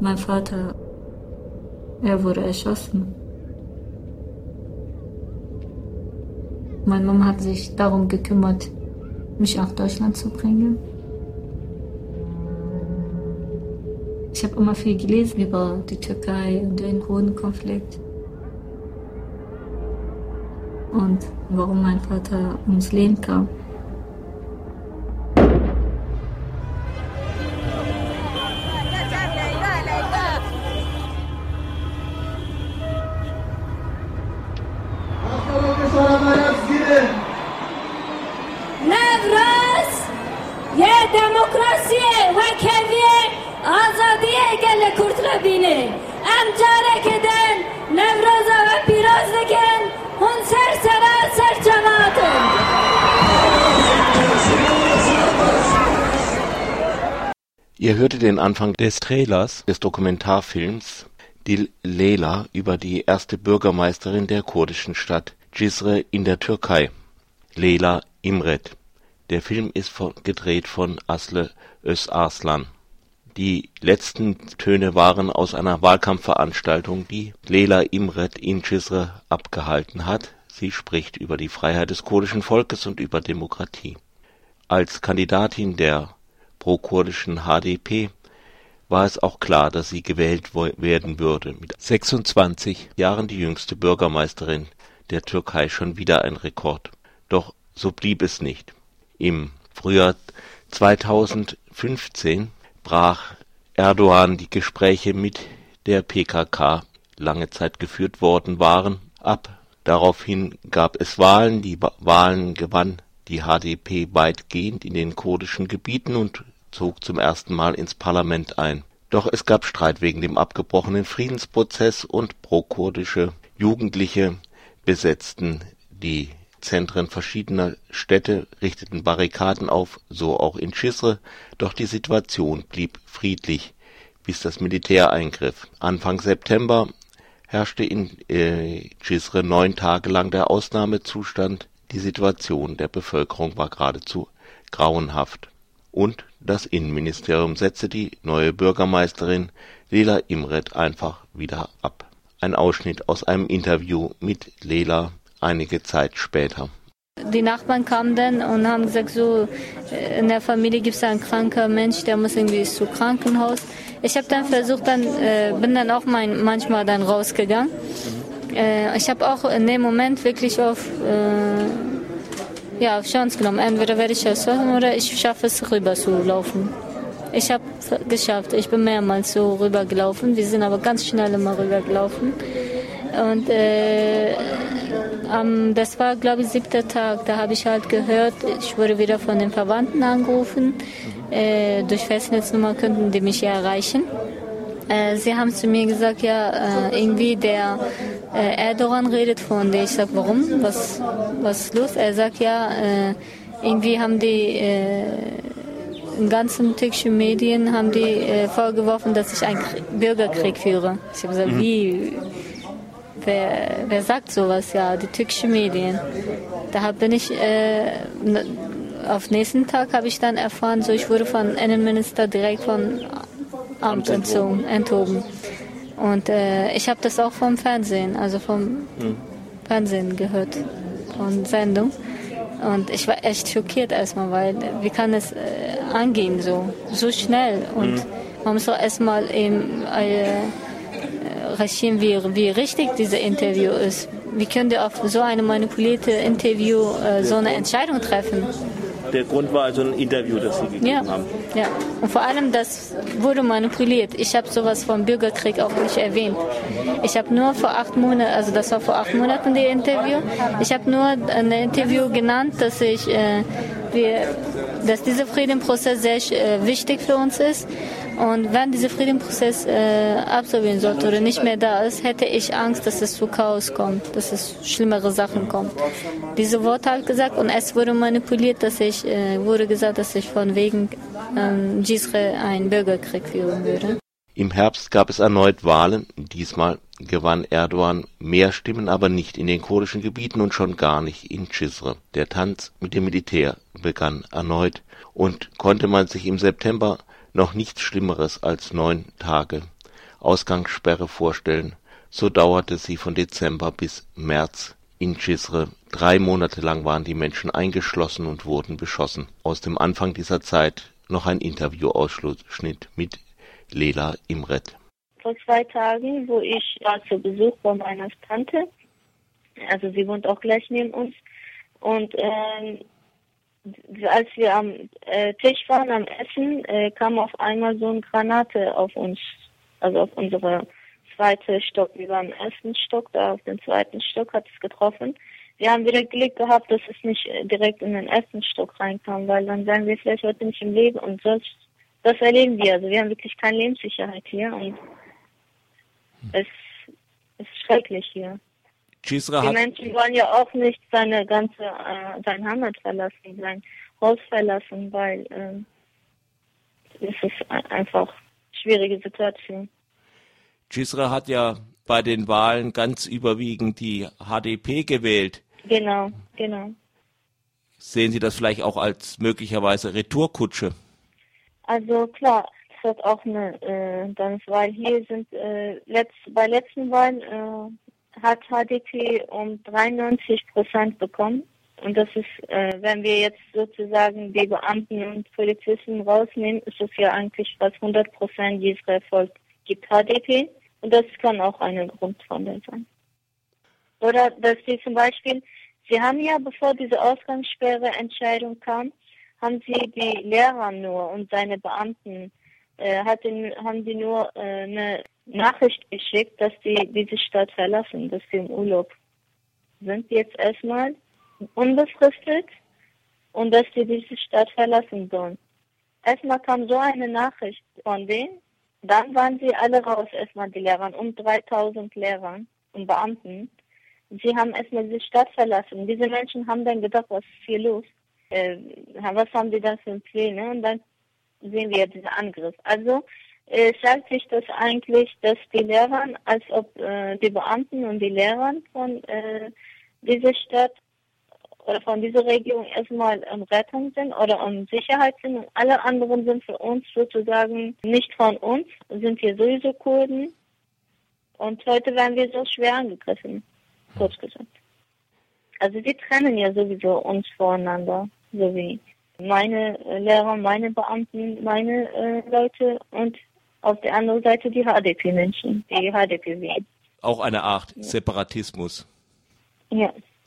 Mein Vater, er wurde erschossen. Meine Mama hat sich darum gekümmert, mich nach Deutschland zu bringen. Ich habe immer viel gelesen über die Türkei und den Kurdenkonflikt. Und warum mein Vater ums Leben kam. ये demokrasi vekeviye azadiye gele kurtla bine. Em carek eden nevroza ve piroz diken hun ser sera ser çanatın. Ihr hörte den Anfang des Trailers des Dokumentarfilms Dil Leyla über die erste Bürgermeisterin der kurdischen Stadt Cizre in der Türkei, Leyla Imret. Der Film ist von, gedreht von Asle Özarslan. Die letzten Töne waren aus einer Wahlkampfveranstaltung, die Leyla Imret in Cizre abgehalten hat. Sie spricht über die Freiheit des kurdischen Volkes und über Demokratie. Als Kandidatin der pro-kurdischen HDP war es auch klar, dass sie gewählt werden würde. Mit 26 Jahren die jüngste Bürgermeisterin der Türkei schon wieder ein Rekord. Doch so blieb es nicht. Im Frühjahr 2015 brach Erdogan die Gespräche mit der PKK, lange Zeit geführt worden waren, ab. Daraufhin gab es Wahlen, die Wahlen gewann die HDP weitgehend in den kurdischen Gebieten und zog zum ersten Mal ins Parlament ein. Doch es gab Streit wegen dem abgebrochenen Friedensprozess und pro-kurdische Jugendliche besetzten die Zentren verschiedener Städte, richteten Barrikaden auf, so auch in Cizre, doch die Situation blieb friedlich, bis das Militär eingriff. Anfang September herrschte in äh, Cizre neun Tage lang der Ausnahmezustand. Die Situation der Bevölkerung war geradezu grauenhaft. Und das Innenministerium setzte die neue Bürgermeisterin Lela Imret einfach wieder ab. Ein Ausschnitt aus einem Interview mit Lela einige Zeit später. Die Nachbarn kamen dann und haben gesagt, so äh, in der Familie gibt es einen kranken Mensch, der muss irgendwie zu Krankenhaus. Ich habe dann versucht, dann äh, bin dann auch mein, manchmal dann rausgegangen. Äh, ich habe auch in dem Moment wirklich auf äh, ja, auf Chance genommen. Entweder werde ich erschossen oder ich schaffe es rüber zu laufen. Ich habe es geschafft. Ich bin mehrmals so rübergelaufen. Wir sind aber ganz schnell immer rübergelaufen. Und äh, um, das war, glaube ich, siebter Tag. Da habe ich halt gehört, ich wurde wieder von den Verwandten angerufen. Äh, durch Festnetznummer könnten die mich ja erreichen. Äh, sie haben zu mir gesagt, ja, äh, irgendwie der äh, Erdogan redet von dir. Ich sage, warum? Was, was ist los? Er sagt, ja, äh, irgendwie haben die äh, in ganzen türkischen Medien haben die äh, vorgeworfen, dass ich einen Bürgerkrieg führe. Ich habe gesagt, mhm. wie? Wer, wer sagt sowas? Ja, die türkischen Medien. Da bin ich äh, auf nächsten Tag habe ich dann erfahren, so ich wurde von Innenminister direkt von Amt entzogen, enthoben. Und äh, ich habe das auch vom Fernsehen, also vom mhm. Fernsehen gehört, von Sendung. Und ich war echt schockiert erstmal, weil wie kann es äh, angehen so, so schnell? Und mhm. man muss auch erstmal eben äh, recherchieren, wie, wie richtig dieses Interview ist. Wie könnt ihr auf so eine manipulierte Interview äh, so eine Entscheidung treffen? Der Grund war also ein Interview, das Sie gegeben ja, haben. Ja, und vor allem das wurde manipuliert. Ich habe sowas vom Bürgerkrieg auch nicht erwähnt. Ich habe nur vor acht Monaten, also das war vor acht Monaten die Interview. Ich habe nur ein Interview genannt, dass ich, äh, wir, dass dieser Friedensprozess sehr äh, wichtig für uns ist und wenn dieser Friedensprozess äh, absolvieren sollte oder nicht mehr da ist, hätte ich Angst, dass es zu Chaos kommt, dass es schlimmere Sachen kommt. Diese Worte ich gesagt und es wurde manipuliert, dass ich äh, wurde gesagt, dass ich von wegen ähm, Gisre einen Bürgerkrieg führen würde. Im Herbst gab es erneut Wahlen, diesmal gewann Erdogan mehr Stimmen, aber nicht in den kurdischen Gebieten und schon gar nicht in Cizre. Der Tanz mit dem Militär begann erneut und konnte man sich im September noch nichts Schlimmeres als neun Tage Ausgangssperre vorstellen, so dauerte sie von Dezember bis März in Cizre. Drei Monate lang waren die Menschen eingeschlossen und wurden beschossen. Aus dem Anfang dieser Zeit noch ein Interviewausschnitt mit Lela Imret. Vor zwei Tagen, wo ich war zu Besuch bei meiner Tante, also sie wohnt auch gleich neben uns, und ähm, als wir am äh, Tisch waren, am Essen, äh, kam auf einmal so eine Granate auf uns, also auf unsere zweite Stock. Wir waren im ersten Stock, da auf den zweiten Stock hat es getroffen. Wir haben wieder Glück gehabt, dass es nicht äh, direkt in den ersten Stock reinkam, weil dann wären wir vielleicht heute nicht im Leben und sonst, das erleben wir. Also wir haben wirklich keine Lebenssicherheit hier und es ist schrecklich hier. Cizre Die hat, Menschen wollen ja auch nicht seine ganze, äh, sein Heimat verlassen, sein Haus verlassen, weil ähm, es ist ein- einfach schwierige Situation. Cizre hat ja bei den Wahlen ganz überwiegend die HDP gewählt. Genau, genau. Sehen Sie das vielleicht auch als möglicherweise Retourkutsche? Also klar, es hat auch eine, äh, dann, weil hier sind äh, letzt, bei letzten Wahlen äh, hat HDP um 93 Prozent bekommen. Und das ist, äh, wenn wir jetzt sozusagen die Beamten und Polizisten rausnehmen, ist es ja eigentlich fast 100 Prozent dieses Erfolg gibt HDP. Und das kann auch ein Grund von der sein. Oder dass sie zum Beispiel, sie haben ja, bevor diese Ausgangssperre-Entscheidung kam, haben sie die Lehrer nur und seine Beamten äh, hatten, haben die nur äh, eine Nachricht geschickt, dass die diese Stadt verlassen, dass sie im Urlaub sind jetzt erstmal unbefristet und dass die diese Stadt verlassen sollen. Erstmal kam so eine Nachricht von denen, dann waren sie alle raus, erstmal die Lehrer, um 3000 Lehrern und Beamten. Sie haben erstmal die Stadt verlassen. Diese Menschen haben dann gedacht, was ist hier los? Äh, was haben die dann für Pläne? Und dann sehen wir diesen Angriff. Also äh, sagt sich das eigentlich, dass die Lehrer, als ob äh, die Beamten und die Lehrer von äh, dieser Stadt oder von dieser Region erstmal um Rettung sind oder um Sicherheit sind und alle anderen sind für uns sozusagen nicht von uns, sind wir sowieso Kurden und heute werden wir so schwer angegriffen, kurz gesagt. Also sie trennen ja sowieso uns voneinander, so wie meine äh, Lehrer, meine Beamten, meine äh, Leute und auf der anderen Seite die HDP-Menschen, die HDP wählen. Auch eine Art Separatismus. Ja.